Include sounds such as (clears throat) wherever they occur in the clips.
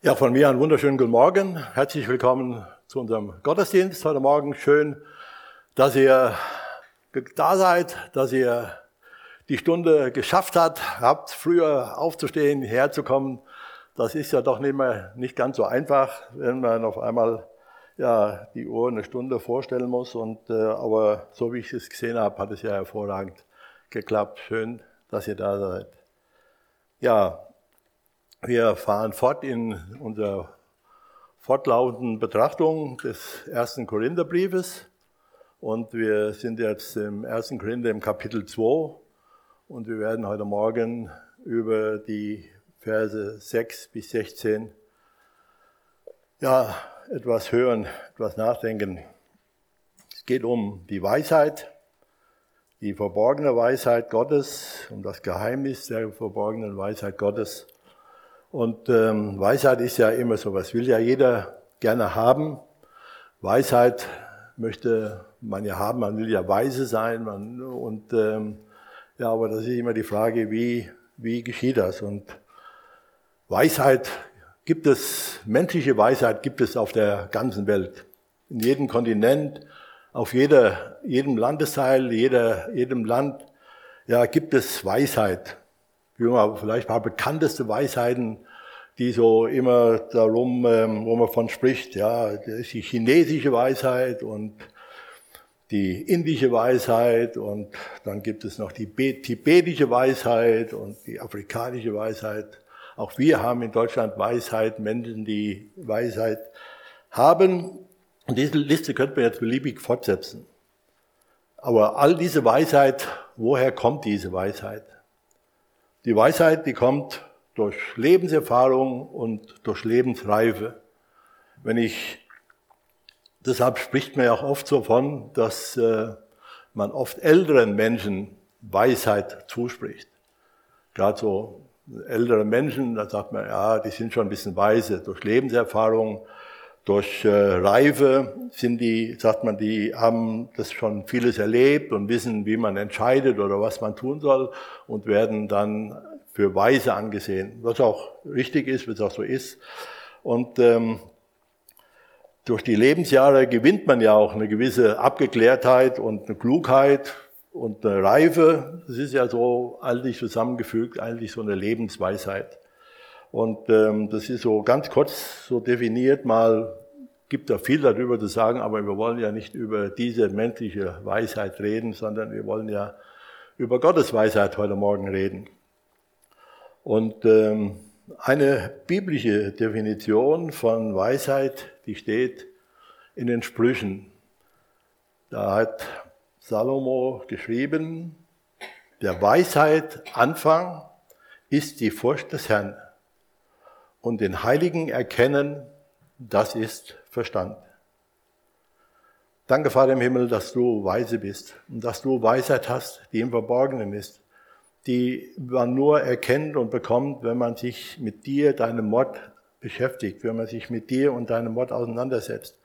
Ja, von mir einen wunderschönen guten Morgen. Herzlich willkommen zu unserem Gottesdienst heute Morgen. Schön, dass ihr da seid, dass ihr die Stunde geschafft habt, habt früher aufzustehen, herzukommen. Das ist ja doch nicht mehr nicht ganz so einfach, wenn man auf einmal ja die Uhr eine Stunde vorstellen muss. Und äh, aber so wie ich es gesehen habe, hat es ja hervorragend geklappt. Schön, dass ihr da seid. Ja, wir fahren fort in unserer fortlaufenden Betrachtung des ersten Korintherbriefes. Und wir sind jetzt im ersten Korinther im Kapitel 2 und wir werden heute Morgen über die Verse 6 bis 16 ja, etwas hören, etwas nachdenken. Es geht um die Weisheit, die verborgene Weisheit Gottes, um das Geheimnis der verborgenen Weisheit Gottes und ähm, Weisheit ist ja immer so was, will ja jeder gerne haben. Weisheit möchte man ja haben, man will ja weise sein. Man, und ähm, ja, aber das ist immer die Frage, wie, wie geschieht das? Und Weisheit gibt es, menschliche Weisheit gibt es auf der ganzen Welt. In jedem Kontinent, auf jeder, jedem Landesteil, jeder, jedem Land, ja, gibt es Weisheit vielleicht ein paar bekannteste Weisheiten, die so immer darum, ähm, wo man von spricht. Ja, das ist die chinesische Weisheit und die indische Weisheit und dann gibt es noch die tibetische Weisheit und die afrikanische Weisheit. Auch wir haben in Deutschland Weisheit, Menschen, die Weisheit haben. Und diese Liste könnte man jetzt beliebig fortsetzen. Aber all diese Weisheit, woher kommt diese Weisheit? Die Weisheit, die kommt durch Lebenserfahrung und durch Lebensreife. Wenn ich, deshalb spricht man ja auch oft so von, dass äh, man oft älteren Menschen Weisheit zuspricht. Gerade so ältere Menschen, da sagt man, ja, die sind schon ein bisschen weise durch Lebenserfahrung, durch äh, Reife sind die, sagt man, die haben das schon vieles erlebt und wissen, wie man entscheidet oder was man tun soll und werden dann für weise angesehen, was auch richtig ist, was auch so ist. Und ähm, durch die Lebensjahre gewinnt man ja auch eine gewisse Abgeklärtheit und eine Klugheit und eine Reife. Das ist ja so eigentlich zusammengefügt, eigentlich so eine Lebensweisheit. Und ähm, das ist so ganz kurz so definiert mal, gibt da viel darüber zu sagen, aber wir wollen ja nicht über diese menschliche Weisheit reden, sondern wir wollen ja über Gottes Weisheit heute Morgen reden. Und ähm, eine biblische Definition von Weisheit, die steht in den Sprüchen. Da hat Salomo geschrieben, der Weisheit Anfang ist die Furcht des Herrn und den Heiligen erkennen, das ist Verstand. Danke, Vater im Himmel, dass du weise bist und dass du Weisheit hast, die im Verborgenen ist, die man nur erkennt und bekommt, wenn man sich mit dir, deinem Mord beschäftigt, wenn man sich mit dir und deinem Mord auseinandersetzt,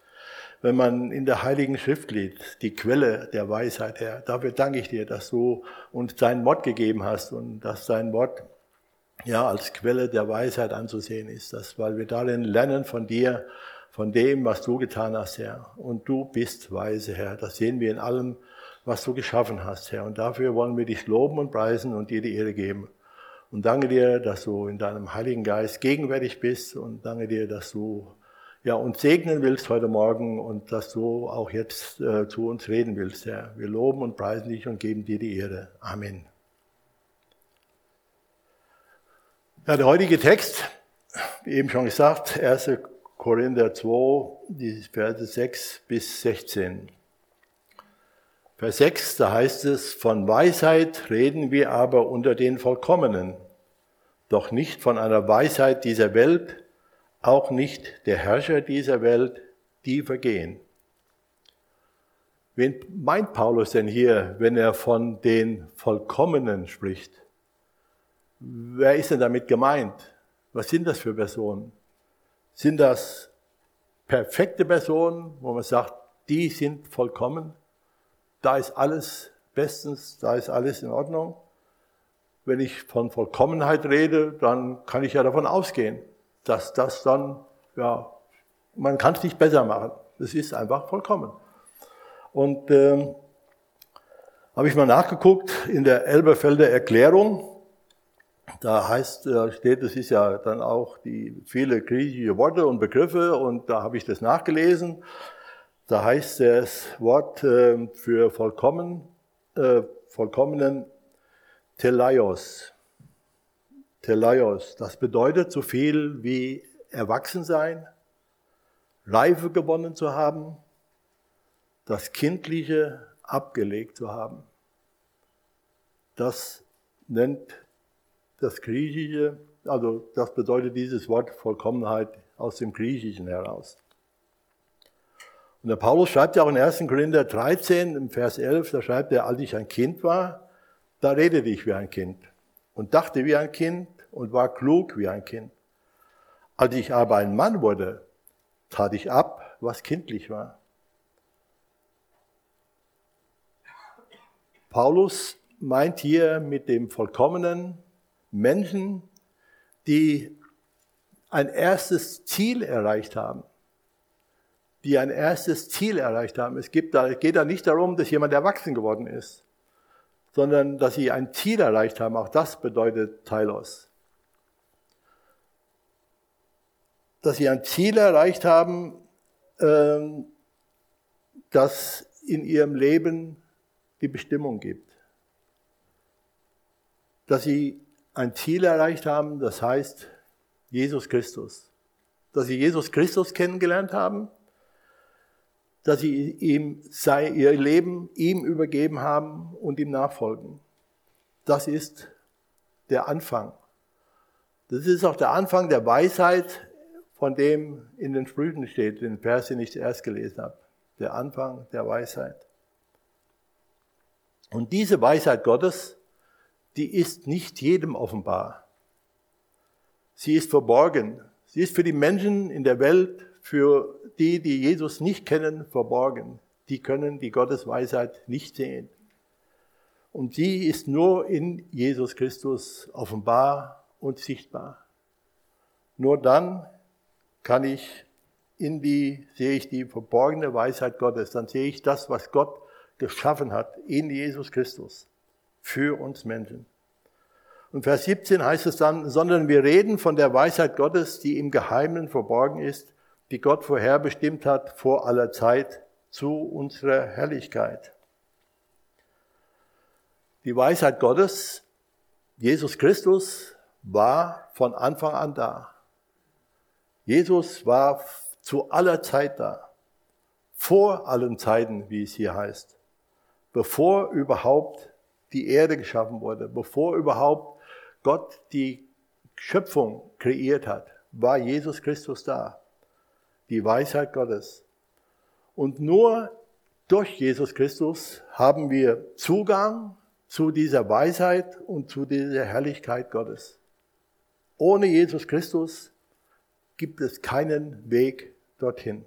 wenn man in der Heiligen Schrift liest, die Quelle der Weisheit, Herr. Dafür danke ich dir, dass du uns dein Mord gegeben hast und dass dein Mord ja, als Quelle der Weisheit anzusehen ist, dass, weil wir darin lernen von dir, von dem, was du getan hast, Herr. Und du bist weise, Herr. Das sehen wir in allem, was du geschaffen hast, Herr. Und dafür wollen wir dich loben und preisen und dir die Ehre geben. Und danke dir, dass du in deinem Heiligen Geist gegenwärtig bist und danke dir, dass du ja, uns segnen willst heute Morgen und dass du auch jetzt äh, zu uns reden willst, Herr. Wir loben und preisen dich und geben dir die Ehre. Amen. Ja, der heutige Text, wie eben schon gesagt, 1. Korinther 2, die Verse 6 bis 16. Vers 6, da heißt es, von Weisheit reden wir aber unter den Vollkommenen, doch nicht von einer Weisheit dieser Welt, auch nicht der Herrscher dieser Welt, die vergehen. Wen meint Paulus denn hier, wenn er von den Vollkommenen spricht? Wer ist denn damit gemeint? Was sind das für Personen? Sind das perfekte Personen, wo man sagt, die sind vollkommen? Da ist alles bestens, da ist alles in Ordnung. Wenn ich von Vollkommenheit rede, dann kann ich ja davon ausgehen. dass das dann, ja, man kann es nicht besser machen. Es ist einfach vollkommen. Und ähm, habe ich mal nachgeguckt in der Elberfelder Erklärung. Da heißt, da steht, es ist ja dann auch die viele griechische Worte und Begriffe und da habe ich das nachgelesen. Da heißt das Wort äh, für vollkommen, äh, vollkommenen Telaios. Telaios, das bedeutet so viel wie erwachsen sein, Reife gewonnen zu haben, das Kindliche abgelegt zu haben. Das nennt das Griechische, also das bedeutet dieses Wort Vollkommenheit aus dem Griechischen heraus. Und der Paulus schreibt ja auch in 1. Korinther 13, im Vers 11, da schreibt er, als ich ein Kind war, da redete ich wie ein Kind und dachte wie ein Kind und war klug wie ein Kind. Als ich aber ein Mann wurde, tat ich ab, was kindlich war. Paulus meint hier mit dem vollkommenen Menschen, die ein erstes Ziel erreicht haben. Die ein erstes Ziel erreicht haben. Es geht da, geht da nicht darum, dass jemand erwachsen geworden ist, sondern dass sie ein Ziel erreicht haben. Auch das bedeutet Teilos. Dass sie ein Ziel erreicht haben, ähm, das in ihrem Leben die Bestimmung gibt. Dass sie ein Ziel erreicht haben, das heißt Jesus Christus. Dass sie Jesus Christus kennengelernt haben, dass sie ihm sei, ihr Leben ihm übergeben haben und ihm nachfolgen. Das ist der Anfang. Das ist auch der Anfang der Weisheit, von dem in den Sprüchen steht, den Vers, den ich zuerst gelesen habe. Der Anfang der Weisheit. Und diese Weisheit Gottes, die ist nicht jedem offenbar. Sie ist verborgen. Sie ist für die Menschen in der Welt, für die, die Jesus nicht kennen, verborgen. Die können die Gottes Weisheit nicht sehen. Und sie ist nur in Jesus Christus offenbar und sichtbar. Nur dann kann ich in die, sehe ich die verborgene Weisheit Gottes. Dann sehe ich das, was Gott geschaffen hat in Jesus Christus für uns Menschen. Und Vers 17 heißt es dann, sondern wir reden von der Weisheit Gottes, die im Geheimen verborgen ist, die Gott vorherbestimmt hat vor aller Zeit zu unserer Herrlichkeit. Die Weisheit Gottes, Jesus Christus, war von Anfang an da. Jesus war zu aller Zeit da. Vor allen Zeiten, wie es hier heißt bevor überhaupt die Erde geschaffen wurde, bevor überhaupt Gott die Schöpfung kreiert hat, war Jesus Christus da. Die Weisheit Gottes. Und nur durch Jesus Christus haben wir Zugang zu dieser Weisheit und zu dieser Herrlichkeit Gottes. Ohne Jesus Christus gibt es keinen Weg dorthin.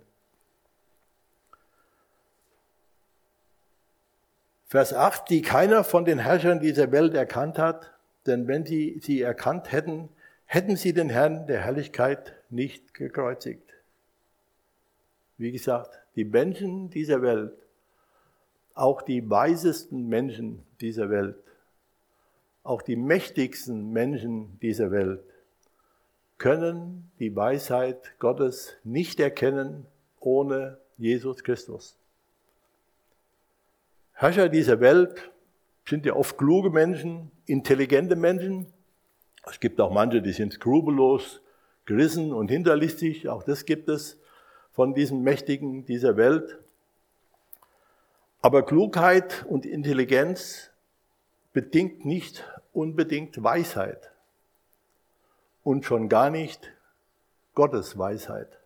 Vers 8, die keiner von den Herrschern dieser Welt erkannt hat, denn wenn sie sie erkannt hätten, hätten sie den Herrn der Herrlichkeit nicht gekreuzigt. Wie gesagt, die Menschen dieser Welt, auch die weisesten Menschen dieser Welt, auch die mächtigsten Menschen dieser Welt, können die Weisheit Gottes nicht erkennen ohne Jesus Christus. Herrscher dieser Welt sind ja oft kluge Menschen, intelligente Menschen. Es gibt auch manche, die sind skrupellos, gerissen und hinterlistig. Auch das gibt es von diesen Mächtigen dieser Welt. Aber Klugheit und Intelligenz bedingt nicht unbedingt Weisheit und schon gar nicht Gottes Weisheit.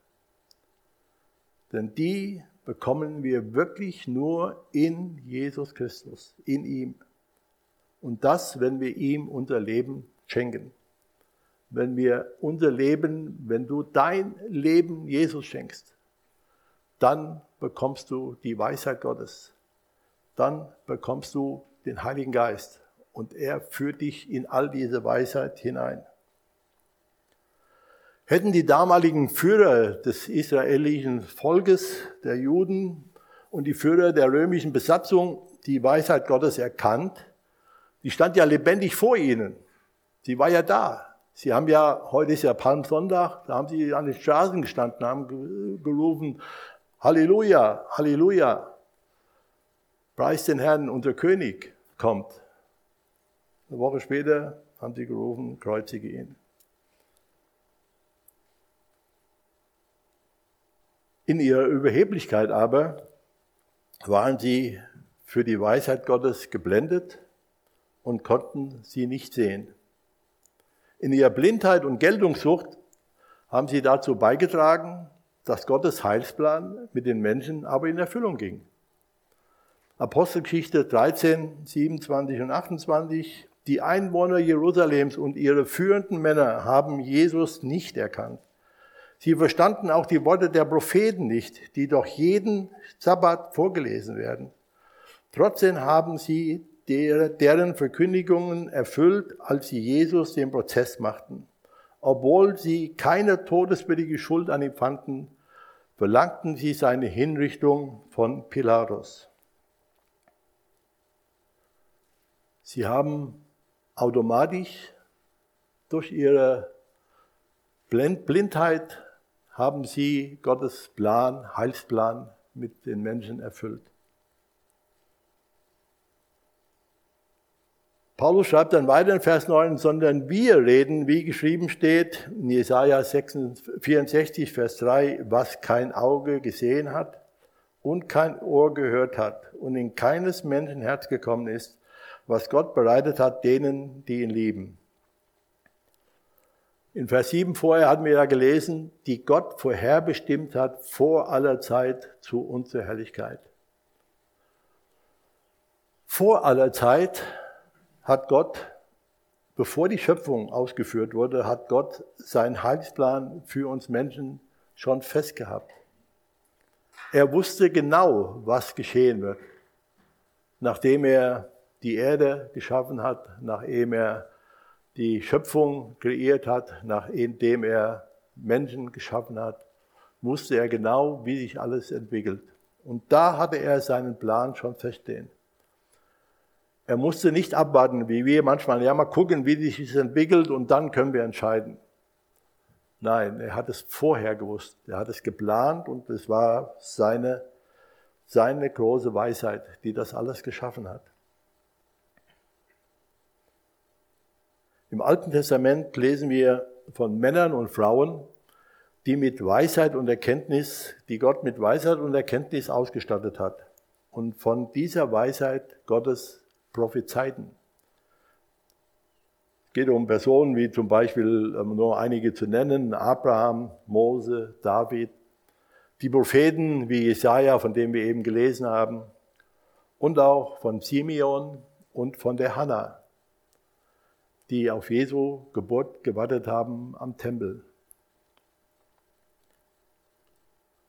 Denn die bekommen wir wirklich nur in Jesus Christus, in ihm. Und das, wenn wir ihm unser Leben schenken. Wenn wir unser Leben, wenn du dein Leben Jesus schenkst, dann bekommst du die Weisheit Gottes. Dann bekommst du den Heiligen Geist und er führt dich in all diese Weisheit hinein. Hätten die damaligen Führer des israelischen Volkes, der Juden und die Führer der römischen Besatzung die Weisheit Gottes erkannt, die stand ja lebendig vor ihnen. Sie war ja da. Sie haben ja, heute ist ja Palmsonntag, da haben sie an den Straßen gestanden, haben gerufen, Halleluja, Halleluja. Preis den Herrn, unser König kommt. Eine Woche später haben sie gerufen, kreuzige ihn. In ihrer Überheblichkeit aber waren sie für die Weisheit Gottes geblendet und konnten sie nicht sehen. In ihrer Blindheit und Geltungssucht haben sie dazu beigetragen, dass Gottes Heilsplan mit den Menschen aber in Erfüllung ging. Apostelgeschichte 13, 27 und 28. Die Einwohner Jerusalems und ihre führenden Männer haben Jesus nicht erkannt. Sie verstanden auch die Worte der Propheten nicht, die doch jeden Sabbat vorgelesen werden. Trotzdem haben sie deren Verkündigungen erfüllt, als sie Jesus den Prozess machten. Obwohl sie keine todeswürdige Schuld an ihm fanden, verlangten sie seine Hinrichtung von Pilatus. Sie haben automatisch durch ihre Blindheit haben sie Gottes Plan, Heilsplan mit den Menschen erfüllt. Paulus schreibt dann weiter in Vers 9, sondern wir reden, wie geschrieben steht in Jesaja 64, Vers 3, was kein Auge gesehen hat und kein Ohr gehört hat und in keines Menschen Herz gekommen ist, was Gott bereitet hat denen, die ihn lieben. In Vers 7 vorher hatten wir ja gelesen, die Gott vorherbestimmt hat vor aller Zeit zu unserer Herrlichkeit. Vor aller Zeit hat Gott, bevor die Schöpfung ausgeführt wurde, hat Gott seinen Heilsplan für uns Menschen schon festgehabt. Er wusste genau, was geschehen wird, nachdem er die Erde geschaffen hat, nachdem er die Schöpfung kreiert hat, nachdem er Menschen geschaffen hat, wusste er genau, wie sich alles entwickelt. Und da hatte er seinen Plan schon feststehen. Er musste nicht abwarten, wie wir manchmal, ja, mal gucken, wie sich es entwickelt und dann können wir entscheiden. Nein, er hat es vorher gewusst. Er hat es geplant und es war seine, seine große Weisheit, die das alles geschaffen hat. Im Alten Testament lesen wir von Männern und Frauen, die mit Weisheit und Erkenntnis, die Gott mit Weisheit und Erkenntnis ausgestattet hat und von dieser Weisheit Gottes Prophezeiten. Es geht um Personen wie zum Beispiel, nur einige zu nennen, Abraham, Mose, David, die Propheten wie Jesaja, von dem wir eben gelesen haben, und auch von Simeon und von der Hannah, die auf Jesu Geburt gewartet haben am Tempel.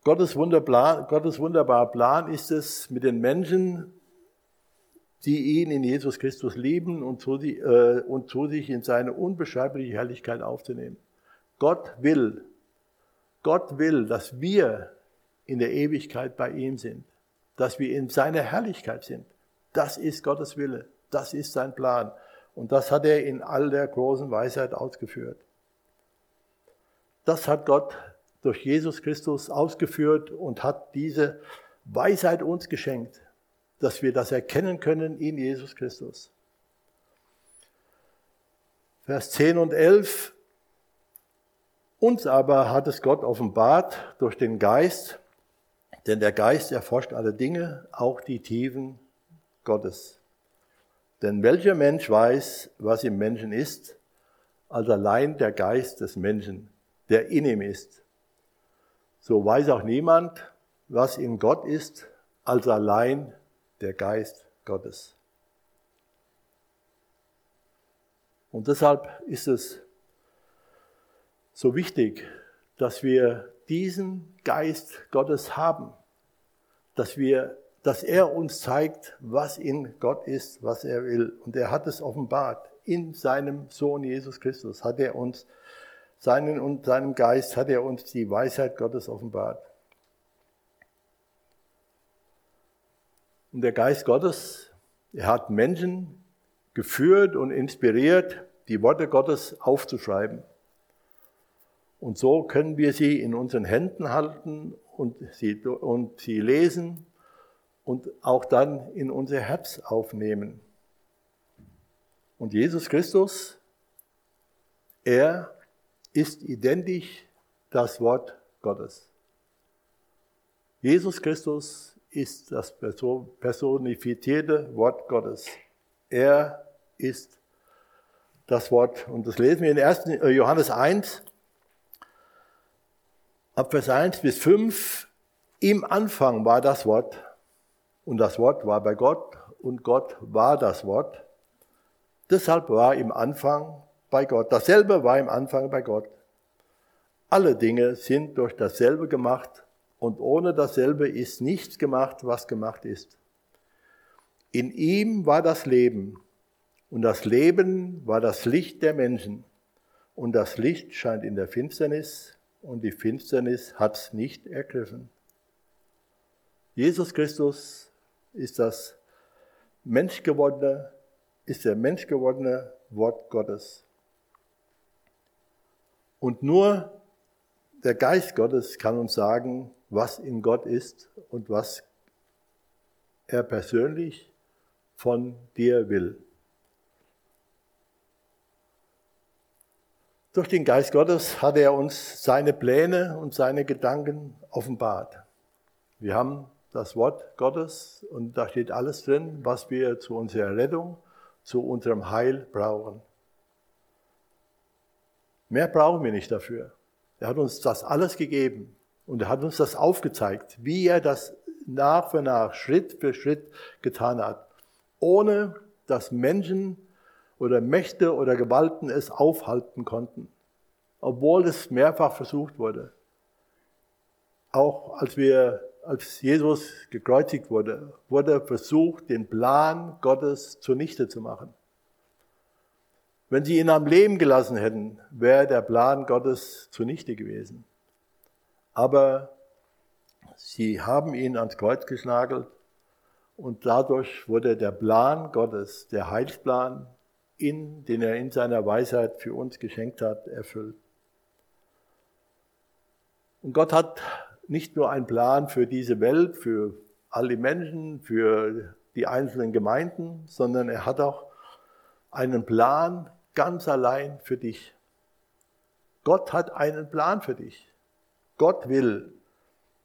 Gottes, Gottes wunderbarer Plan ist es, mit den Menschen die ihn in Jesus Christus lieben und zu, äh, und zu sich in seine unbeschreibliche Herrlichkeit aufzunehmen. Gott will, Gott will, dass wir in der Ewigkeit bei ihm sind, dass wir in seiner Herrlichkeit sind. Das ist Gottes Wille, das ist sein Plan. Und das hat er in all der großen Weisheit ausgeführt. Das hat Gott durch Jesus Christus ausgeführt und hat diese Weisheit uns geschenkt dass wir das erkennen können in Jesus Christus. Vers 10 und 11. Uns aber hat es Gott offenbart durch den Geist, denn der Geist erforscht alle Dinge, auch die Tiefen Gottes. Denn welcher Mensch weiß, was im Menschen ist, als allein der Geist des Menschen, der in ihm ist. So weiß auch niemand, was in Gott ist, als allein der Geist Gottes. Und deshalb ist es so wichtig, dass wir diesen Geist Gottes haben, dass wir, dass er uns zeigt, was in Gott ist, was er will. Und er hat es offenbart. In seinem Sohn Jesus Christus hat er uns seinen und seinem Geist hat er uns die Weisheit Gottes offenbart. Und der Geist Gottes, er hat Menschen geführt und inspiriert, die Worte Gottes aufzuschreiben. Und so können wir sie in unseren Händen halten und sie, und sie lesen und auch dann in unser Herz aufnehmen. Und Jesus Christus, er ist identisch das Wort Gottes. Jesus Christus ist das personifizierte Wort Gottes. Er ist das Wort. Und das lesen wir in 1. Äh, Johannes 1, ab Vers 1 bis 5. Im Anfang war das Wort und das Wort war bei Gott und Gott war das Wort. Deshalb war im Anfang bei Gott. Dasselbe war im Anfang bei Gott. Alle Dinge sind durch dasselbe gemacht und ohne dasselbe ist nichts gemacht, was gemacht ist. In ihm war das Leben und das Leben war das Licht der Menschen und das Licht scheint in der Finsternis und die Finsternis hat es nicht ergriffen. Jesus Christus ist das menschgewordene, ist der menschgewordene Wort Gottes. Und nur der Geist Gottes kann uns sagen, was in Gott ist und was er persönlich von dir will. Durch den Geist Gottes hat er uns seine Pläne und seine Gedanken offenbart. Wir haben das Wort Gottes und da steht alles drin, was wir zu unserer Rettung, zu unserem Heil brauchen. Mehr brauchen wir nicht dafür. Er hat uns das alles gegeben und er hat uns das aufgezeigt, wie er das nach für nach, Schritt für Schritt getan hat, ohne dass Menschen oder Mächte oder Gewalten es aufhalten konnten, obwohl es mehrfach versucht wurde. Auch als wir als Jesus gekreuzigt wurde, wurde versucht, den Plan Gottes zunichte zu machen. Wenn sie ihn am Leben gelassen hätten, wäre der Plan Gottes zunichte gewesen. Aber sie haben ihn ans Kreuz geschnagelt und dadurch wurde der Plan Gottes, der Heilsplan, in, den er in seiner Weisheit für uns geschenkt hat, erfüllt. Und Gott hat nicht nur ein Plan für diese Welt, für alle Menschen, für die einzelnen Gemeinden, sondern er hat auch einen Plan ganz allein für dich. Gott hat einen Plan für dich. Gott will,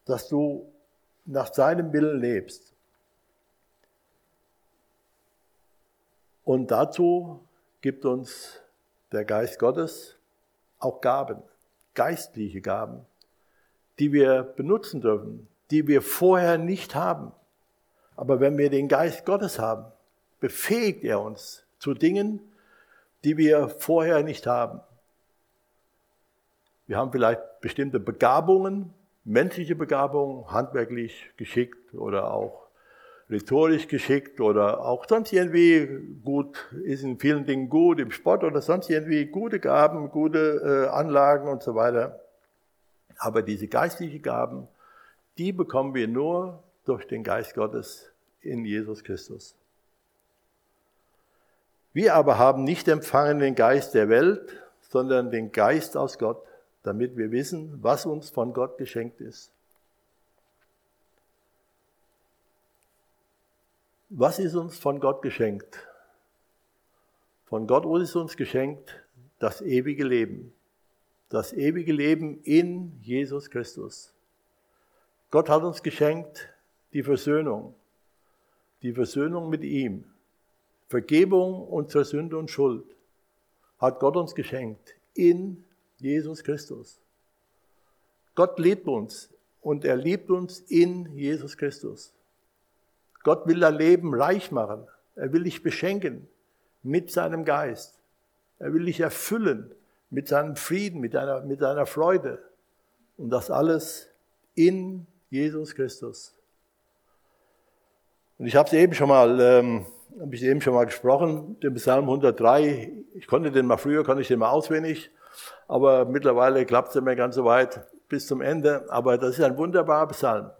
dass du nach seinem Willen lebst. Und dazu gibt uns der Geist Gottes auch Gaben, geistliche Gaben die wir benutzen dürfen, die wir vorher nicht haben. Aber wenn wir den Geist Gottes haben, befähigt er uns zu Dingen, die wir vorher nicht haben. Wir haben vielleicht bestimmte Begabungen, menschliche Begabungen, handwerklich geschickt oder auch rhetorisch geschickt oder auch sonst irgendwie gut, ist in vielen Dingen gut, im Sport oder sonst irgendwie gute Gaben, gute äh, Anlagen und so weiter. Aber diese geistlichen Gaben, die bekommen wir nur durch den Geist Gottes in Jesus Christus. Wir aber haben nicht empfangen den Geist der Welt, sondern den Geist aus Gott, damit wir wissen, was uns von Gott geschenkt ist. Was ist uns von Gott geschenkt? Von Gott ist uns geschenkt das ewige Leben das ewige Leben in Jesus Christus. Gott hat uns geschenkt die Versöhnung, die Versöhnung mit ihm. Vergebung unserer Sünde und Schuld hat Gott uns geschenkt in Jesus Christus. Gott liebt uns und er liebt uns in Jesus Christus. Gott will dein Leben reich machen. Er will dich beschenken mit seinem Geist. Er will dich erfüllen mit seinem Frieden, mit seiner, mit seiner Freude. Und das alles in Jesus Christus. Und ich habe es eben schon mal, ähm, habe ich eben schon mal gesprochen, den Psalm 103. Ich konnte den mal früher, konnte ich den mal auswendig. Aber mittlerweile klappt es mehr ganz so weit bis zum Ende. Aber das ist ein wunderbarer Psalm.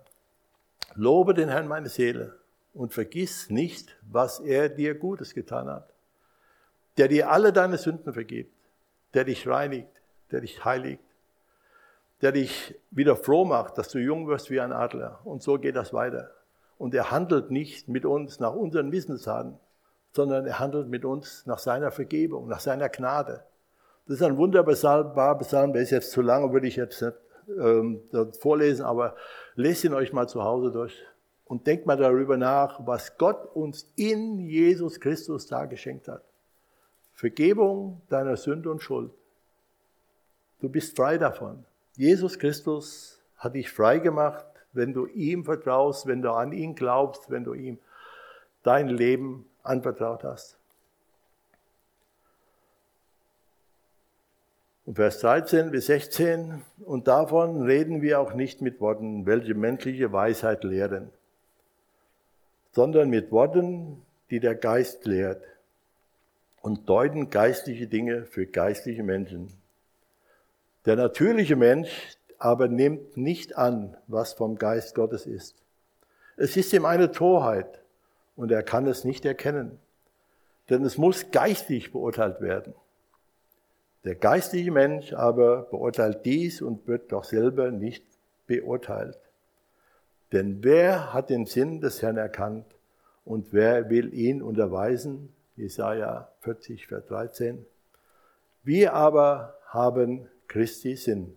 Lobe den Herrn meine Seele und vergiss nicht, was er dir Gutes getan hat. Der dir alle deine Sünden vergibt, der dich reinigt, der dich heiligt, der dich wieder froh macht, dass du jung wirst wie ein Adler. Und so geht das weiter. Und er handelt nicht mit uns nach unseren Missenzaten, sondern er handelt mit uns nach seiner Vergebung, nach seiner Gnade. Das ist ein wunderbarer Psalm, der ist jetzt zu lang, würde ich jetzt nicht ähm, vorlesen, aber lest ihn euch mal zu Hause durch und denkt mal darüber nach, was Gott uns in Jesus Christus da geschenkt hat. Vergebung deiner Sünde und Schuld. Du bist frei davon. Jesus Christus hat dich frei gemacht, wenn du ihm vertraust, wenn du an ihn glaubst, wenn du ihm dein Leben anvertraut hast. Und Vers 13 bis 16, und davon reden wir auch nicht mit Worten, welche menschliche Weisheit lehren, sondern mit Worten, die der Geist lehrt und deuten geistliche Dinge für geistliche Menschen. Der natürliche Mensch aber nimmt nicht an, was vom Geist Gottes ist. Es ist ihm eine Torheit und er kann es nicht erkennen, denn es muss geistig beurteilt werden. Der geistliche Mensch aber beurteilt dies und wird doch selber nicht beurteilt. Denn wer hat den Sinn des Herrn erkannt und wer will ihn unterweisen? Jesaja 40, Vers 13. Wir aber haben Christi Sinn.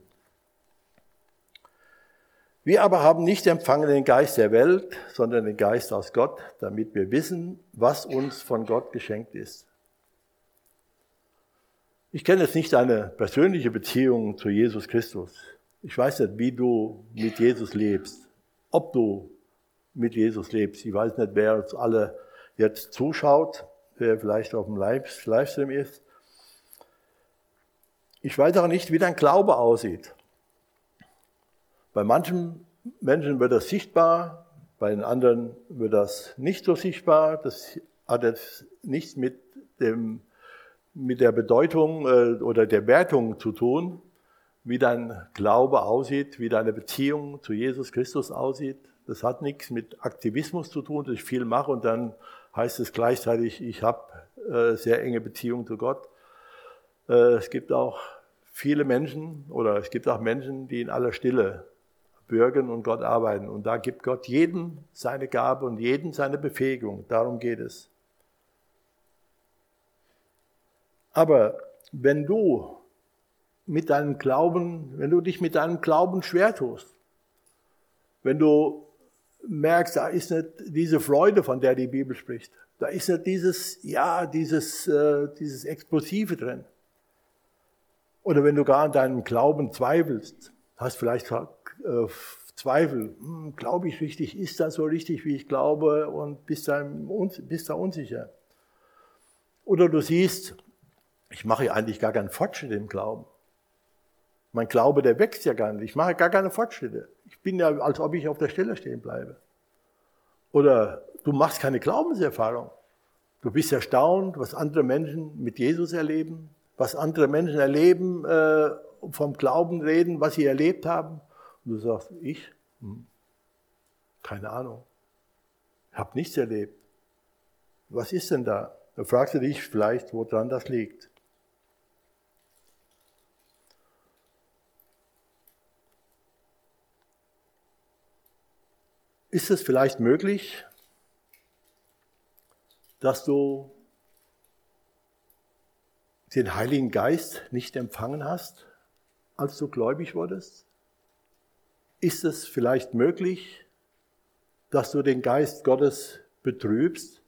Wir aber haben nicht empfangen den Geist der Welt, sondern den Geist aus Gott, damit wir wissen, was uns von Gott geschenkt ist. Ich kenne jetzt nicht deine persönliche Beziehung zu Jesus Christus. Ich weiß nicht, wie du mit Jesus lebst, ob du mit Jesus lebst. Ich weiß nicht, wer uns alle jetzt zuschaut, wer vielleicht auf dem Livestream ist. Ich weiß auch nicht, wie dein Glaube aussieht. Bei manchen Menschen wird das sichtbar, bei den anderen wird das nicht so sichtbar. Das hat jetzt nichts mit, dem, mit der Bedeutung äh, oder der Wertung zu tun, wie dein Glaube aussieht, wie deine Beziehung zu Jesus Christus aussieht. Das hat nichts mit Aktivismus zu tun, dass ich viel mache und dann heißt es gleichzeitig, ich habe äh, sehr enge Beziehung zu Gott. Äh, es gibt auch viele Menschen oder es gibt auch Menschen, die in aller Stille bürgen und Gott arbeiten. Und da gibt Gott jedem seine Gabe und jedem seine Befähigung. Darum geht es. Aber wenn du mit deinem Glauben, wenn du dich mit deinem Glauben schwer tust, wenn du merkst, da ist nicht diese Freude, von der die Bibel spricht, da ist nicht dieses, ja, dieses, äh, dieses Explosive drin. Oder wenn du gar an deinem Glauben zweifelst, hast vielleicht äh, Zweifel, hm, glaube ich richtig, ist das so richtig, wie ich glaube und bist da, bist da unsicher. Oder du siehst, ich mache eigentlich gar keinen Fortschritt im Glauben. Mein Glaube, der wächst ja gar nicht. Ich mache gar keine Fortschritte. Ich bin ja, als ob ich auf der Stelle stehen bleibe. Oder du machst keine Glaubenserfahrung. Du bist erstaunt, was andere Menschen mit Jesus erleben, was andere Menschen erleben, äh, vom Glauben reden, was sie erlebt haben. Und du sagst, ich? Hm. Keine Ahnung. Ich habe nichts erlebt. Was ist denn da? Da fragst du dich vielleicht, woran das liegt. Ist es vielleicht möglich, dass du den Heiligen Geist nicht empfangen hast, als du gläubig wurdest? Ist es vielleicht möglich, dass du den Geist Gottes betrübst,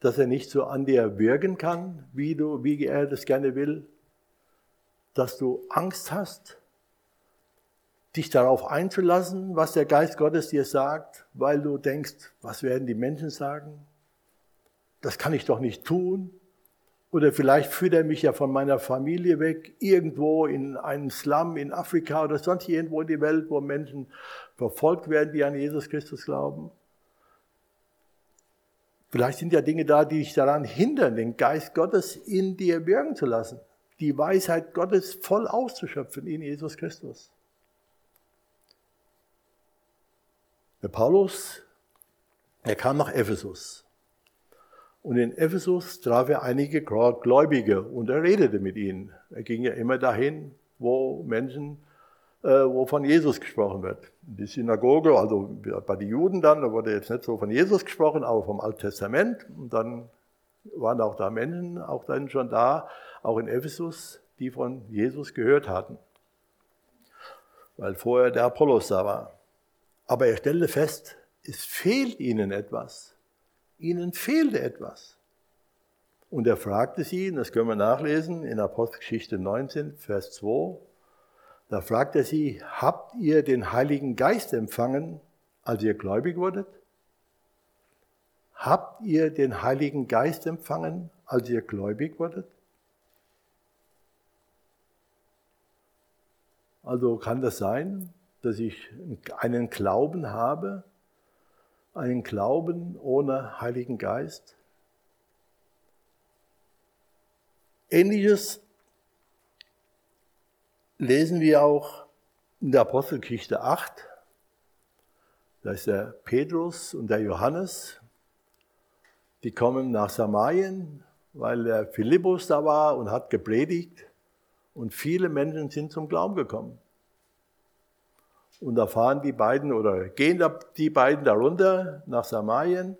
dass er nicht so an dir wirken kann, wie, du, wie er das gerne will? Dass du Angst hast, dich darauf einzulassen, was der Geist Gottes dir sagt, weil du denkst, was werden die Menschen sagen? Das kann ich doch nicht tun. Oder vielleicht führt er mich ja von meiner Familie weg, irgendwo in einen Slum in Afrika oder sonst irgendwo in die Welt, wo Menschen verfolgt werden, die an Jesus Christus glauben. Vielleicht sind ja Dinge da, die dich daran hindern, den Geist Gottes in dir wirken zu lassen. die Weisheit Gottes voll auszuschöpfen in Jesus Christus. Der Paulus, er kam nach Ephesus. Und in Ephesus traf er einige Gläubige und er redete mit ihnen. Er ging ja immer dahin, wo Menschen, äh, wo von Jesus gesprochen wird. Die Synagoge, also bei den Juden dann, da wurde jetzt nicht so von Jesus gesprochen, aber vom Alten Testament. Und dann waren auch da Menschen, auch dann schon da, auch in Ephesus, die von Jesus gehört hatten. Weil vorher der Apollos da war. Aber er stellte fest, es fehlt ihnen etwas. Ihnen fehlte etwas. Und er fragte sie, das können wir nachlesen in Apostelgeschichte 19, Vers 2, da fragt er sie, habt ihr den Heiligen Geist empfangen, als ihr gläubig wurdet? Habt ihr den Heiligen Geist empfangen, als ihr gläubig wurdet? Also kann das sein, dass ich einen Glauben habe, einen Glauben ohne Heiligen Geist? Ähnliches lesen wir auch in der Apostelgeschichte 8. Da ist der Petrus und der Johannes, die kommen nach Samarien, weil der Philippus da war und hat gepredigt. Und viele Menschen sind zum Glauben gekommen. Und da fahren die beiden oder gehen die beiden darunter nach Samarien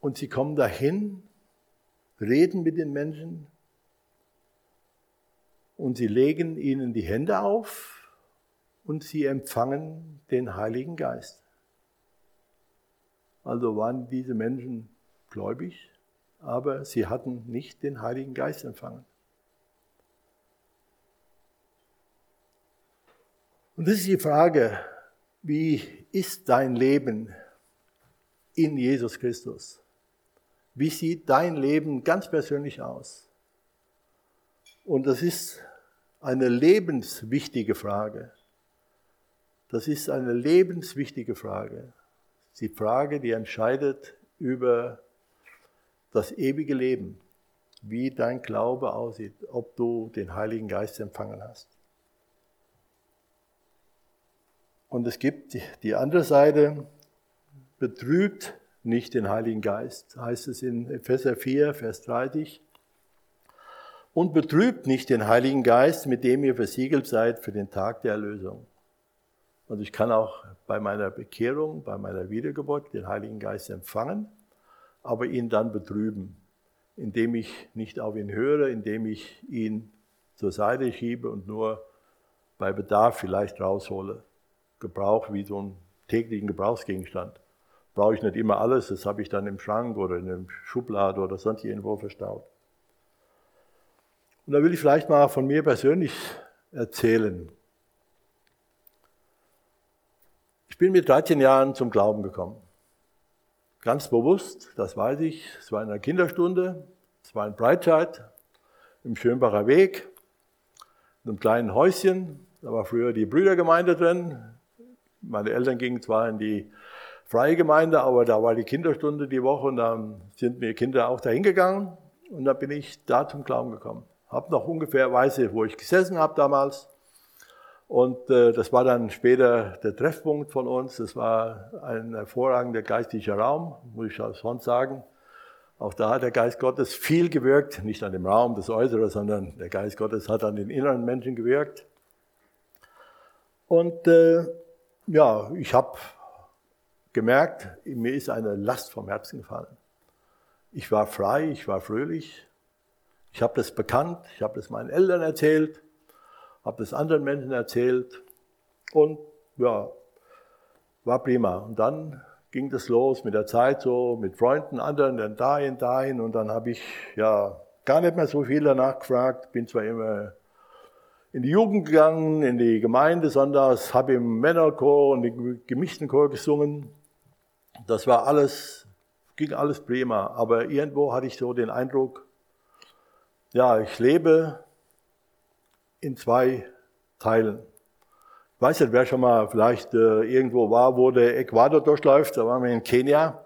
und sie kommen dahin, reden mit den Menschen und sie legen ihnen die Hände auf und sie empfangen den Heiligen Geist. Also waren diese Menschen gläubig, aber sie hatten nicht den Heiligen Geist empfangen. Und das ist die Frage, wie ist dein Leben in Jesus Christus? Wie sieht dein Leben ganz persönlich aus? Und das ist eine lebenswichtige Frage. Das ist eine lebenswichtige Frage die Frage, die entscheidet über das ewige Leben, wie dein Glaube aussieht, ob du den Heiligen Geist empfangen hast. Und es gibt die andere Seite, betrübt nicht den Heiligen Geist, heißt es in Epheser 4, Vers 30. Und betrübt nicht den Heiligen Geist, mit dem ihr versiegelt seid für den Tag der Erlösung. Und ich kann auch bei meiner Bekehrung, bei meiner Wiedergeburt den Heiligen Geist empfangen, aber ihn dann betrüben, indem ich nicht auf ihn höre, indem ich ihn zur Seite schiebe und nur bei Bedarf vielleicht raushole. Gebrauch wie so einen täglichen Gebrauchsgegenstand. Brauche ich nicht immer alles, das habe ich dann im Schrank oder in einem Schublade oder sonst irgendwo verstaut. Und da will ich vielleicht mal von mir persönlich erzählen. Ich bin mit 13 Jahren zum Glauben gekommen. Ganz bewusst, das weiß ich, es war in einer Kinderstunde, es war in Breitscheid, im Schönbacher Weg, in einem kleinen Häuschen. Da war früher die Brüdergemeinde drin. Meine Eltern gingen zwar in die freie Gemeinde, aber da war die Kinderstunde die Woche und dann sind mir Kinder auch dahin gegangen und dann bin ich da zum Glauben gekommen. Hab noch ungefähr, weiß ich, wo ich gesessen habe damals. Und äh, das war dann später der Treffpunkt von uns. Das war ein hervorragender geistlicher Raum, muss ich auch sonst sagen. Auch da hat der Geist Gottes viel gewirkt, nicht an dem Raum, das Äußere, sondern der Geist Gottes hat an den inneren Menschen gewirkt. Und äh, ja, ich habe gemerkt, mir ist eine Last vom Herzen gefallen. Ich war frei, ich war fröhlich. Ich habe das bekannt, ich habe das meinen Eltern erzählt habe das anderen Menschen erzählt und ja, war prima. Und dann ging das los mit der Zeit so, mit Freunden, anderen, dann dahin, dahin und dann habe ich ja gar nicht mehr so viel danach gefragt, bin zwar immer in die Jugend gegangen, in die Gemeinde sonntags, habe im Männerchor und im gemischten Chor gesungen. Das war alles, ging alles prima, aber irgendwo hatte ich so den Eindruck, ja, ich lebe in zwei Teilen. Ich weiß nicht, wer schon mal vielleicht äh, irgendwo war, wo der Äquator durchläuft. Da waren wir in Kenia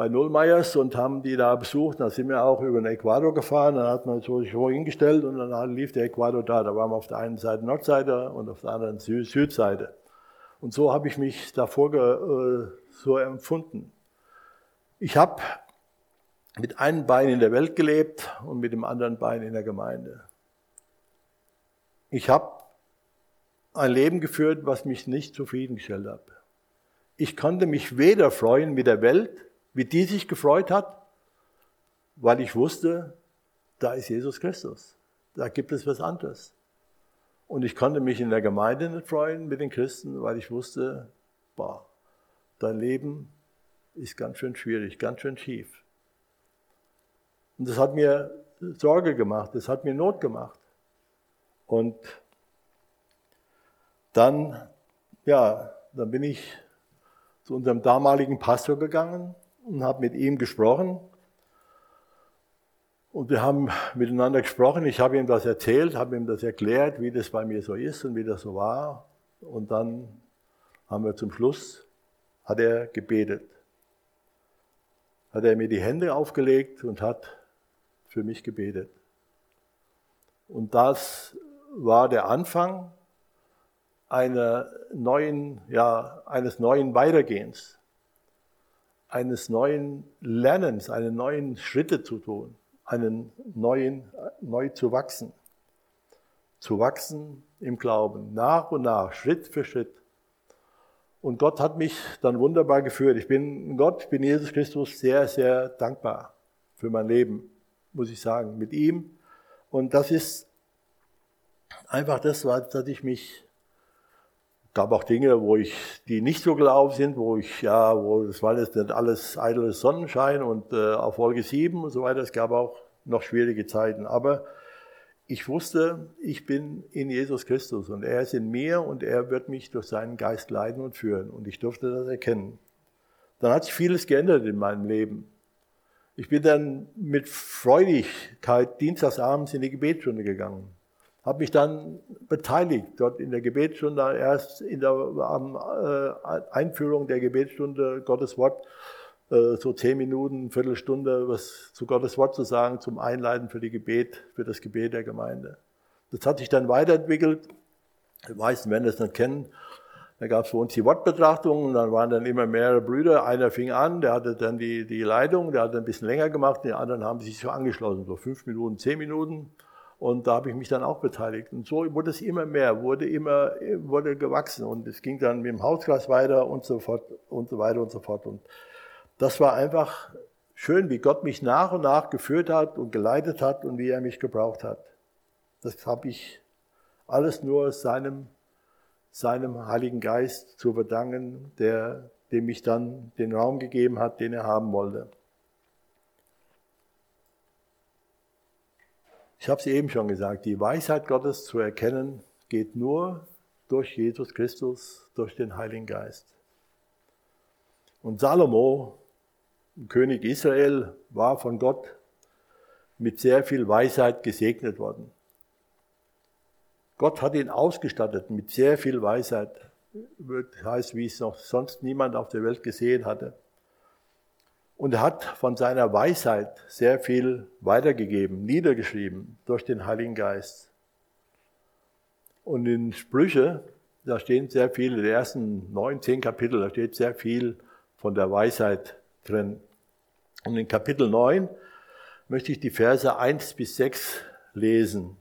bei Nullmeyers und haben die da besucht. Da sind wir auch über den Äquator gefahren. Dann hat man sich so hingestellt und dann lief der Äquator da. Da waren wir auf der einen Seite Nordseite und auf der anderen Süd Südseite. Und so habe ich mich davor äh, so empfunden. Ich habe mit einem Bein in der Welt gelebt und mit dem anderen Bein in der Gemeinde. Ich habe ein Leben geführt, was mich nicht zufriedengestellt hat. Ich konnte mich weder freuen mit der Welt, wie die sich gefreut hat, weil ich wusste, da ist Jesus Christus. Da gibt es was anderes. Und ich konnte mich in der Gemeinde nicht freuen mit den Christen, weil ich wusste, boah, dein Leben ist ganz schön schwierig, ganz schön schief. Und das hat mir Sorge gemacht, das hat mir Not gemacht. Und dann, ja, dann bin ich zu unserem damaligen Pastor gegangen und habe mit ihm gesprochen. Und wir haben miteinander gesprochen. Ich habe ihm das erzählt, habe ihm das erklärt, wie das bei mir so ist und wie das so war. Und dann haben wir zum Schluss, hat er gebetet. Hat er mir die Hände aufgelegt und hat für mich gebetet. Und das war der Anfang einer neuen, ja, eines neuen Weitergehens, eines neuen Lernens, einen neuen Schritte zu tun, einen neuen, neu zu wachsen. Zu wachsen im Glauben, nach und nach, Schritt für Schritt. Und Gott hat mich dann wunderbar geführt. Ich bin Gott, ich bin Jesus Christus sehr, sehr dankbar für mein Leben, muss ich sagen, mit ihm. Und das ist einfach das, dass ich mich gab auch Dinge, wo ich, die nicht so gelaufen sind, wo ich, ja, wo, das war jetzt nicht alles eitles Sonnenschein und äh, auf Wolke 7 und so weiter. Es gab auch noch schwierige Zeiten. Aber ich wusste, ich bin in Jesus Christus und er ist in mir und er wird mich durch seinen Geist leiten und führen. Und ich durfte das erkennen. Dann hat sich vieles geändert in meinem Leben. Ich bin dann mit Freudigkeit dienstagsabends in die Gebetsstunde gegangen habe mich dann beteiligt dort in der Gebetsstunde, erst in der äh, Einführung der Gebetsstunde Gottes Wort, äh, so zehn Minuten, Viertelstunde, was zu Gottes Wort zu sagen, zum Einleiten für die Gebet, für das Gebet der Gemeinde. Das hat sich dann weiterentwickelt. Die meisten werden das nicht kennen. Da gab es für uns die Wortbetrachtung und dann waren dann immer mehrere Brüder. Einer fing an, der hatte dann die, die Leitung, der hat ein bisschen länger gemacht, die anderen haben sich so angeschlossen, so fünf Minuten, zehn Minuten. Und da habe ich mich dann auch beteiligt. Und so wurde es immer mehr, wurde immer, wurde gewachsen. Und es ging dann mit dem Hauskreis weiter und so fort und so weiter und so fort. Und das war einfach schön, wie Gott mich nach und nach geführt hat und geleitet hat und wie er mich gebraucht hat. Das habe ich alles nur seinem, seinem Heiligen Geist zu verdanken, der, dem ich dann den Raum gegeben hat, den er haben wollte. Ich habe es eben schon gesagt, die Weisheit Gottes zu erkennen geht nur durch Jesus Christus, durch den Heiligen Geist. Und Salomo, König Israel, war von Gott mit sehr viel Weisheit gesegnet worden. Gott hat ihn ausgestattet mit sehr viel Weisheit. Heißt, wie es noch sonst niemand auf der Welt gesehen hatte. Und hat von seiner Weisheit sehr viel weitergegeben, niedergeschrieben durch den Heiligen Geist. Und in Sprüche, da stehen sehr viele, in den ersten neun, zehn Kapitel, da steht sehr viel von der Weisheit drin. Und in Kapitel 9 möchte ich die Verse 1 bis 6 lesen.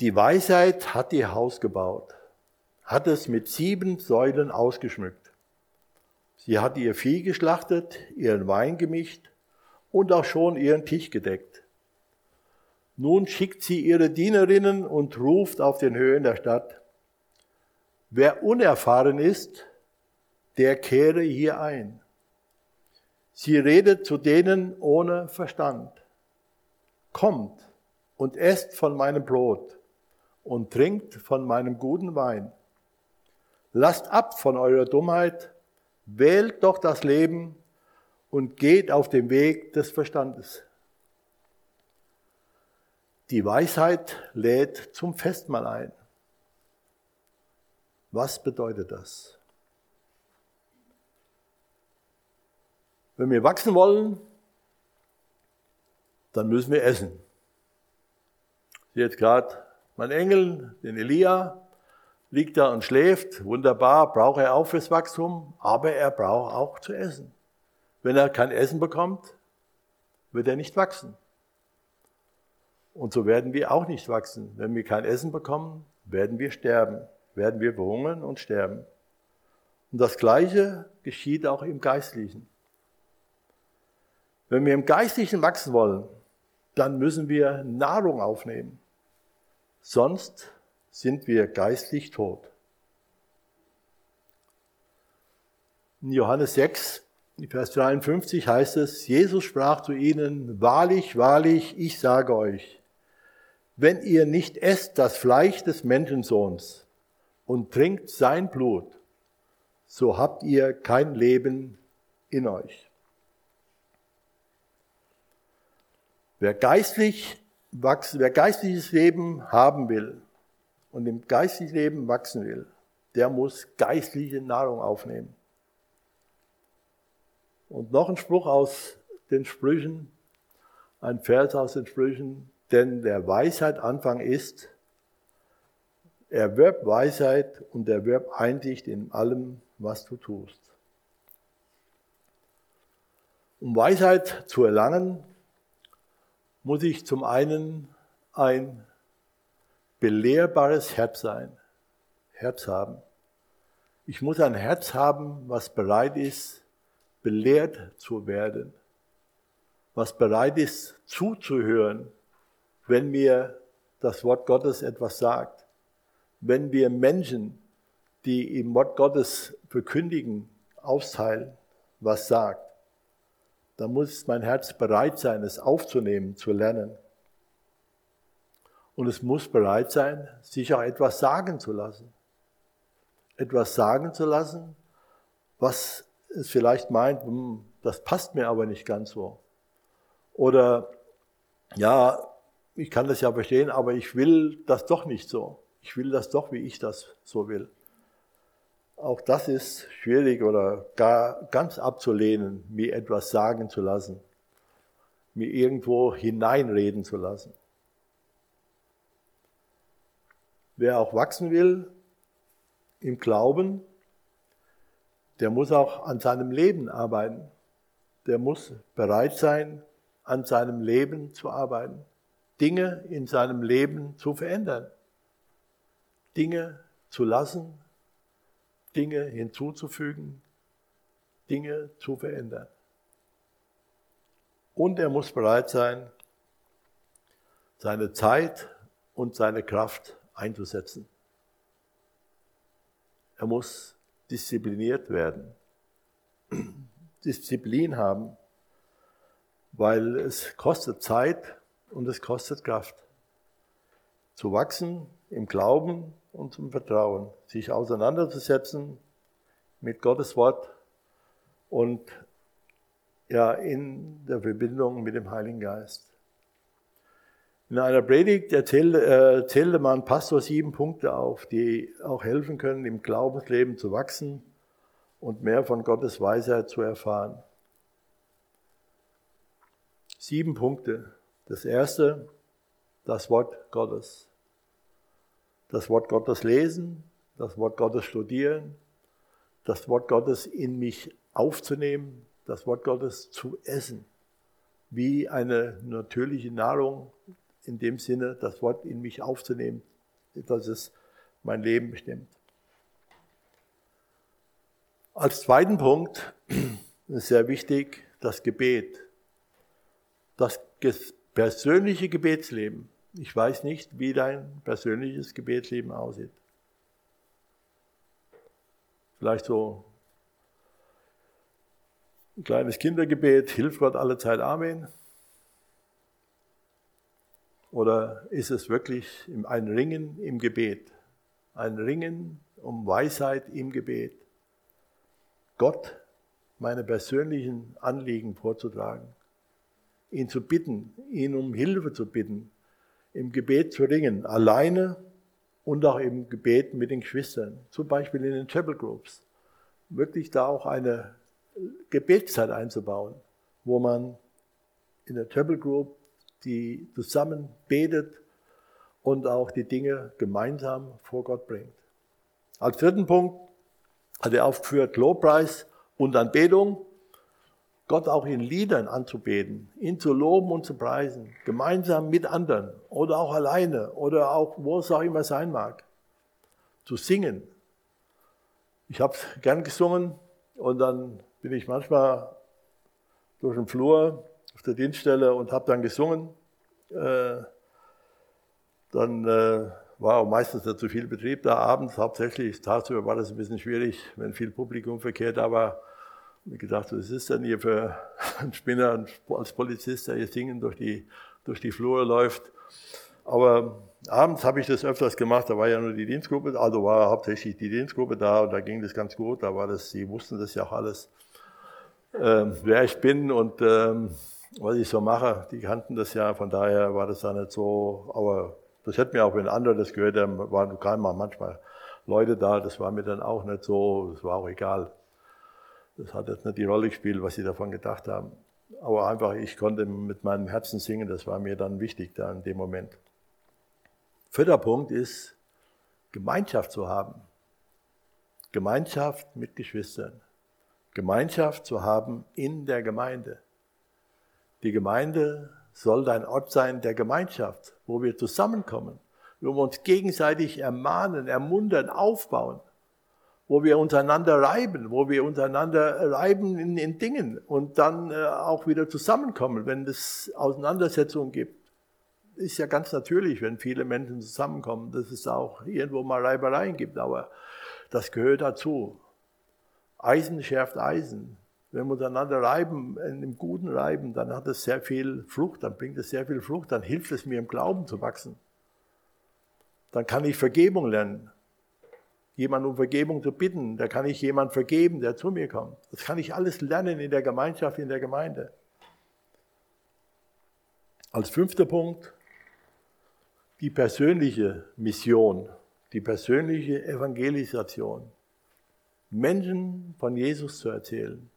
Die Weisheit hat ihr Haus gebaut, hat es mit sieben Säulen ausgeschmückt. Sie hat ihr Vieh geschlachtet, ihren Wein gemischt und auch schon ihren Tisch gedeckt. Nun schickt sie ihre Dienerinnen und ruft auf den Höhen der Stadt, wer unerfahren ist, der kehre hier ein. Sie redet zu denen ohne Verstand. Kommt und esst von meinem Brot und trinkt von meinem guten Wein. Lasst ab von eurer Dummheit Wählt doch das Leben und geht auf dem Weg des Verstandes. Die Weisheit lädt zum Festmahl ein. Was bedeutet das? Wenn wir wachsen wollen, dann müssen wir essen. Ich sehe jetzt gerade mein Engel, den Elia, liegt da und schläft. Wunderbar, braucht er auch fürs Wachstum, aber er braucht auch zu essen. Wenn er kein Essen bekommt, wird er nicht wachsen. Und so werden wir auch nicht wachsen. Wenn wir kein Essen bekommen, werden wir sterben, werden wir verhungern und sterben. Und das Gleiche geschieht auch im Geistlichen. Wenn wir im Geistlichen wachsen wollen, dann müssen wir Nahrung aufnehmen. Sonst sind wir geistlich tot. In Johannes 6, Vers 53 heißt es, Jesus sprach zu ihnen, wahrlich, wahrlich, ich sage euch, wenn ihr nicht esst das Fleisch des Menschensohns und trinkt sein Blut, so habt ihr kein Leben in euch. Wer geistlich wer geistliches Leben haben will und im geistlichen Leben wachsen will, der muss geistliche Nahrung aufnehmen. Und noch ein Spruch aus den Sprüchen, ein Vers aus den Sprüchen, denn der Weisheit Anfang ist, erwerb Weisheit und erwerb Einsicht in allem, was du tust. Um Weisheit zu erlangen, muss ich zum einen ein belehrbares Herz sein, Herz haben. Ich muss ein Herz haben, was bereit ist, belehrt zu werden, was bereit ist, zuzuhören, wenn mir das Wort Gottes etwas sagt, wenn wir Menschen, die im Wort Gottes verkündigen, austeilen, was sagt da muss mein Herz bereit sein, es aufzunehmen, zu lernen. Und es muss bereit sein, sich auch etwas sagen zu lassen. Etwas sagen zu lassen, was es vielleicht meint, hm, das passt mir aber nicht ganz so. Oder, ja, ich kann das ja verstehen, aber ich will das doch nicht so. Ich will das doch, wie ich das so will. Auch das ist schwierig oder gar ganz abzulehnen, mir etwas sagen zu lassen, mir irgendwo hineinreden zu lassen. Wer auch wachsen will im Glauben, der muss auch an seinem Leben arbeiten. Der muss bereit sein, an seinem Leben zu arbeiten, Dinge in seinem Leben zu verändern, Dinge zu lassen, Dinge hinzuzufügen, Dinge zu verändern. Und er muss bereit sein, seine Zeit und seine Kraft einzusetzen. Er muss diszipliniert werden, (clears throat) Disziplin haben, weil es kostet Zeit und es kostet Kraft. Zu wachsen im Glauben und zum Vertrauen, sich auseinanderzusetzen mit Gottes Wort und ja, in der Verbindung mit dem Heiligen Geist. In einer Predigt erzählte, äh, man Pastor sieben Punkte auf, die auch helfen können, im Glaubensleben zu wachsen und mehr von Gottes Weisheit zu erfahren. Sieben Punkte. Das erste, das Wort Gottes das Wort Gottes lesen, das Wort Gottes studieren, das Wort Gottes in mich aufzunehmen, das Wort Gottes zu essen, wie eine natürliche Nahrung, in dem Sinne, das Wort in mich aufzunehmen, dass es mein Leben bestimmt. Als zweiten Punkt ist (clears throat) sehr wichtig das Gebet, das persönliche Gebetsleben. Ich weiß nicht, wie dein persönliches Gebetsleben aussieht. Vielleicht so ein kleines Kindergebet, hilft Gott alle Zeit Amen? Oder ist es wirklich ein Ringen im Gebet? Ein Ringen um Weisheit im Gebet? Gott meine persönlichen Anliegen vorzutragen, ihn zu bitten, ihn um Hilfe zu bitten, im Gebet zu ringen, alleine und auch im Gebet mit den Geschwistern, zum Beispiel in den Chapel Groups. Wirklich da auch eine Gebetszeit einzubauen, wo man in der Temple Group die zusammen betet und auch die Dinge gemeinsam vor Gott bringt. Als dritten Punkt hat er aufgeführt Lobpreis und Anbetung. Gott auch in Liedern anzubeten, ihn zu loben und zu preisen, gemeinsam mit anderen oder auch alleine oder auch wo es auch immer sein mag, zu singen. Ich habe gern gesungen und dann bin ich manchmal durch den Flur auf der Dienststelle und habe dann gesungen. Äh, dann äh, war auch meistens nicht zu viel Betrieb da abends, hauptsächlich tagsüber war das ein bisschen schwierig, wenn viel Publikumverkehr da war mir gedacht, was ist denn hier für (laughs) ein Spinner als Polizist, der hier singen durch die, durch die Flure läuft. Aber abends habe ich das öfters gemacht, da war ja nur die Dienstgruppe, also war hauptsächlich die Dienstgruppe da und da ging das ganz gut, da war das, sie wussten das ja auch alles, ähm, wer ich bin und ähm, was ich so mache, die kannten das ja, von daher war das da nicht so, aber das hätte mir auch, wenn andere das gehört haben, waren manchmal Leute da, das war mir dann auch nicht so, das war auch egal. Das hat jetzt nicht die Rolle gespielt, was sie davon gedacht haben. Aber einfach, ich konnte mit meinem Herzen singen, das war mir dann wichtig da in dem Moment. Vierter Punkt ist, Gemeinschaft zu haben. Gemeinschaft mit Geschwistern. Gemeinschaft zu haben in der Gemeinde. Die Gemeinde soll ein Ort sein der Gemeinschaft, wo wir zusammenkommen, wo wir uns gegenseitig ermahnen, ermuntern, aufbauen wo wir untereinander reiben, wo wir untereinander reiben in, in Dingen und dann äh, auch wieder zusammenkommen, wenn es Auseinandersetzungen gibt. Ist ja ganz natürlich, wenn viele Menschen zusammenkommen, dass es auch irgendwo mal Reibereien gibt, aber das gehört dazu. Eisen schärft Eisen. Wenn wir untereinander reiben, in einem guten Reiben, dann hat es sehr viel Frucht, dann bringt es sehr viel Frucht, dann hilft es mir im Glauben zu wachsen. Dann kann ich Vergebung lernen jemand um Vergebung zu bitten. Da kann ich jemand vergeben, der zu mir kommt. Das kann ich alles lernen in der Gemeinschaft, in der Gemeinde. Als fünfter Punkt die persönliche Mission, die persönliche Evangelisation. Menschen von Jesus zu erzählen,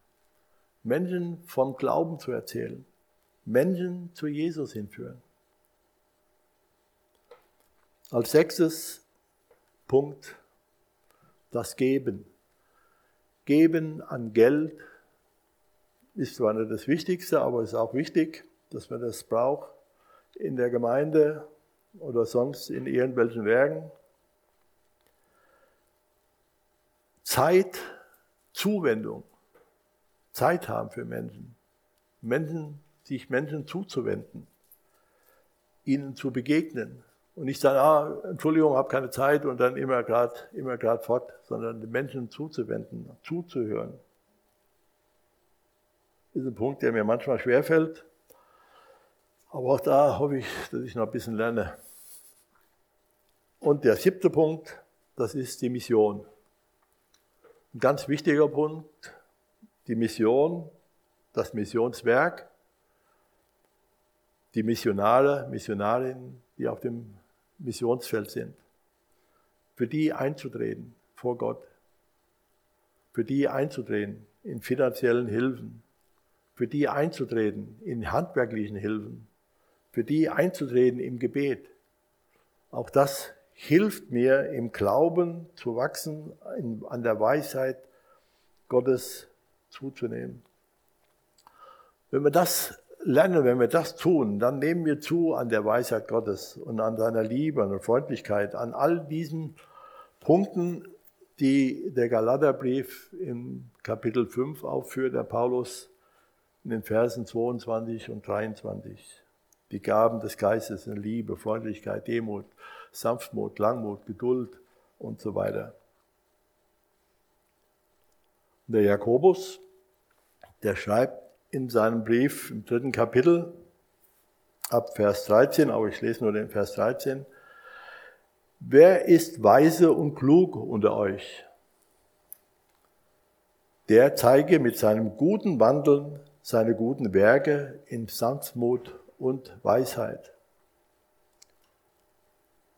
Menschen vom Glauben zu erzählen, Menschen zu Jesus hinführen. Als sechstes Punkt das Geben. Geben an Geld ist zwar nicht das Wichtigste, aber es ist auch wichtig, dass man das braucht in der Gemeinde oder sonst in irgendwelchen Werken. Zeit, Zuwendung, Zeit haben für Menschen, Menschen, sich Menschen zuzuwenden, ihnen zu begegnen, und nicht sagen, ah, Entschuldigung, habe keine Zeit und dann immer gerade immer grad fort, sondern den Menschen zuzuwenden, zuzuhören. Das ist ein Punkt, der mir manchmal schwerfällt. Aber auch da hoffe ich, dass ich noch ein bisschen lerne. Und der siebte Punkt, das ist die Mission. Ein ganz wichtiger Punkt, die Mission, das Missionswerk, die Missionare, Missionarinnen, die auf dem Missionsfeld sind, für die einzutreten vor Gott, für die einzutreten in finanziellen Hilfen, für die einzutreten in handwerklichen Hilfen, für die einzutreten im Gebet. Auch das hilft mir im Glauben zu wachsen, an der Weisheit Gottes zuzunehmen. Wenn wir das lernen, wenn wir das tun, dann nehmen wir zu an der Weisheit Gottes und an seiner Liebe und Freundlichkeit, an all diesen Punkten, die der Galaterbrief im Kapitel 5 aufführt, der Paulus in den Versen 22 und 23. Die Gaben des Geistes in Liebe, Freundlichkeit, Demut, Sanftmut, Langmut, Geduld und so weiter. Der Jakobus, der schreibt in seinem Brief im dritten Kapitel ab Vers 13, aber ich lese nur den Vers 13. Wer ist weise und klug unter euch? Der zeige mit seinem guten Wandeln seine guten Werke in Sanftmut und Weisheit.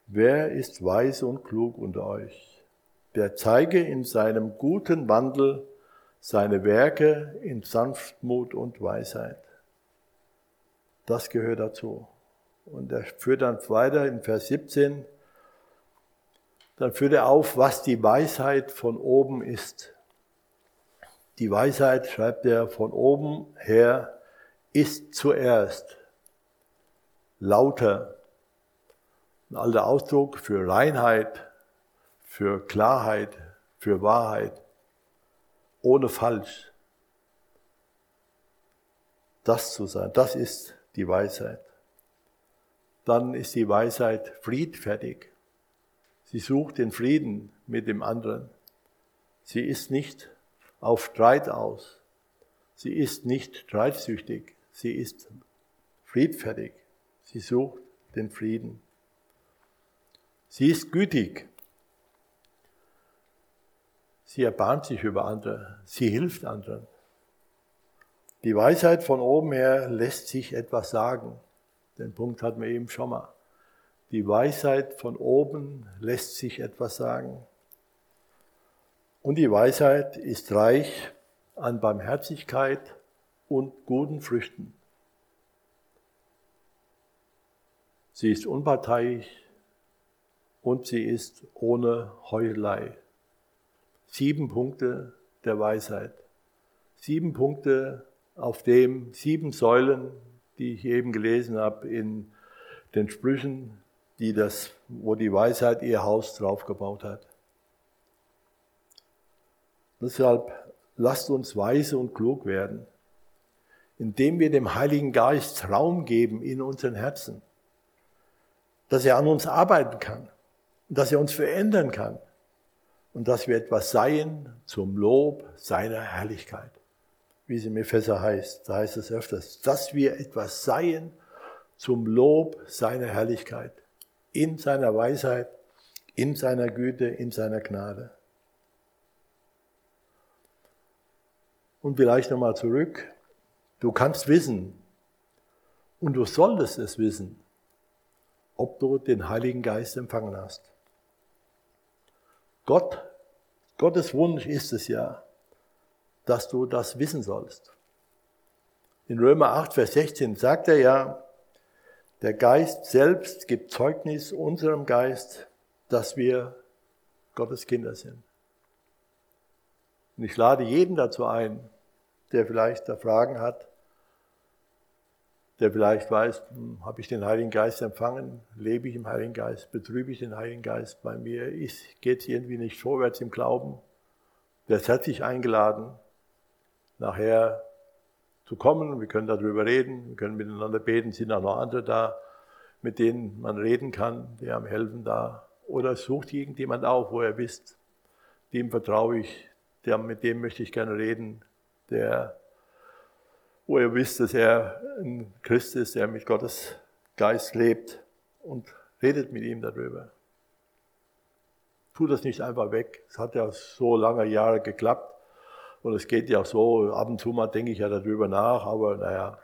Wer ist weise und klug unter euch? Der zeige in seinem guten Wandel seine Werke in Sanftmut und Weisheit. Das gehört dazu. Und er führt dann weiter in Vers 17, dann führt er auf, was die Weisheit von oben ist. Die Weisheit, schreibt er von oben her, ist zuerst lauter. Ein alter Ausdruck für Reinheit, für Klarheit, für Wahrheit, ohne falsch. Das zu sein, das ist die Weisheit. Dann ist die Weisheit friedfertig. Sie sucht den Frieden mit dem anderen. Sie ist nicht auf Streit aus. Sie ist nicht streitsüchtig. Sie ist friedfertig. Sie sucht den Frieden. Sie ist gütig. Sie erbarmt sich über andere. Sie hilft anderen. Die Weisheit von oben her lässt sich etwas sagen. Den Punkt hatten wir eben schon mal. Die Weisheit von oben lässt sich etwas sagen. Und die Weisheit ist reich an Barmherzigkeit und guten Früchten. Sie ist unparteiisch und sie ist ohne Heuchelei. Sieben Punkte der Weisheit. Sieben Punkte, auf dem sieben Säulen, die ich eben gelesen habe in den Sprüchen, die das, wo die Weisheit ihr Haus draufgebaut hat. Deshalb lasst uns weise und klug werden, indem wir dem Heiligen Geist Raum geben in unseren Herzen, dass er an uns arbeiten kann, dass er uns verändern kann und dass wir etwas seien zum Lob seiner Herrlichkeit. Wie es im Epheser heißt, da heißt es öfters, dass wir etwas seien zum Lob seiner Herrlichkeit, in seiner Weisheit, in seiner Güte, in seiner Gnade. Und vielleicht nochmal zurück. Du kannst wissen und du solltest es wissen, ob du den Heiligen Geist empfangen hast. Gott, Gottes Wunsch ist es ja, dass du das wissen sollst. In Römer 8, Vers 16 sagt er ja, der Geist selbst gibt Zeugnis unserem Geist, dass wir Gottes Kinder sind. Und ich lade jeden dazu ein, der vielleicht da Fragen hat, der vielleicht weiß, hm, habe ich den Heiligen Geist empfangen, lebe ich im Heiligen Geist, betrübe ich den Heiligen Geist, bei mir geht es irgendwie nicht vorwärts im Glauben. Der ist herzlich eingeladen, nachher zu kommen. Wir können darüber reden, wir können miteinander beten, sind auch noch andere da, mit denen man reden kann, die haben helfen da. Oder sucht irgendjemand auf, wo er wisst, dem vertraue ich, der, mit dem möchte ich gerne reden, der, wo ihr wisst, dass er ein Christ ist, der mit Gottes Geist lebt und redet mit ihm darüber. Tut das nicht einfach weg. Es hat ja so lange Jahre geklappt und es geht ja so, ab und zu mal denke ich ja darüber nach, aber naja,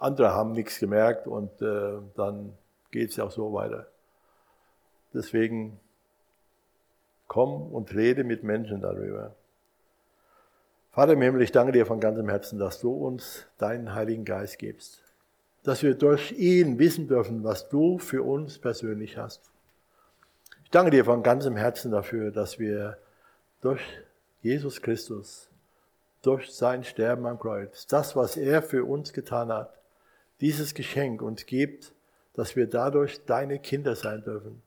andere haben nichts gemerkt und äh, dann geht es ja auch so weiter. Deswegen komm und rede mit Menschen darüber. Vater im Himmel, ich danke dir von ganzem Herzen, dass du uns deinen Heiligen Geist gibst. Dass wir durch ihn wissen dürfen, was du für uns persönlich hast. Ich danke dir von ganzem Herzen dafür, dass wir durch Jesus Christus, durch sein Sterben am Kreuz, das, was er für uns getan hat, dieses Geschenk uns gibt, dass wir dadurch deine Kinder sein dürfen.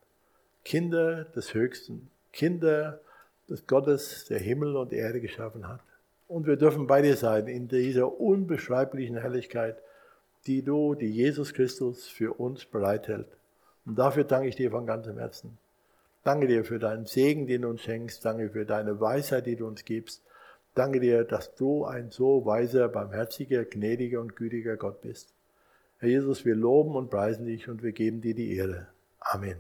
Kinder des Höchsten, Kinder des Gottes, der Himmel und Erde geschaffen hat. Und wir dürfen bei dir sein in dieser unbeschreiblichen Herrlichkeit, die du, die Jesus Christus für uns bereithält. Und dafür danke ich dir von ganzem Herzen. Danke dir für deinen Segen, den du uns schenkst. Danke für deine Weisheit, die du uns gibst. Danke dir, dass du ein so weiser, barmherziger, gnädiger und gütiger Gott bist. Herr Jesus, wir loben und preisen dich und wir geben dir die Ehre. Amen.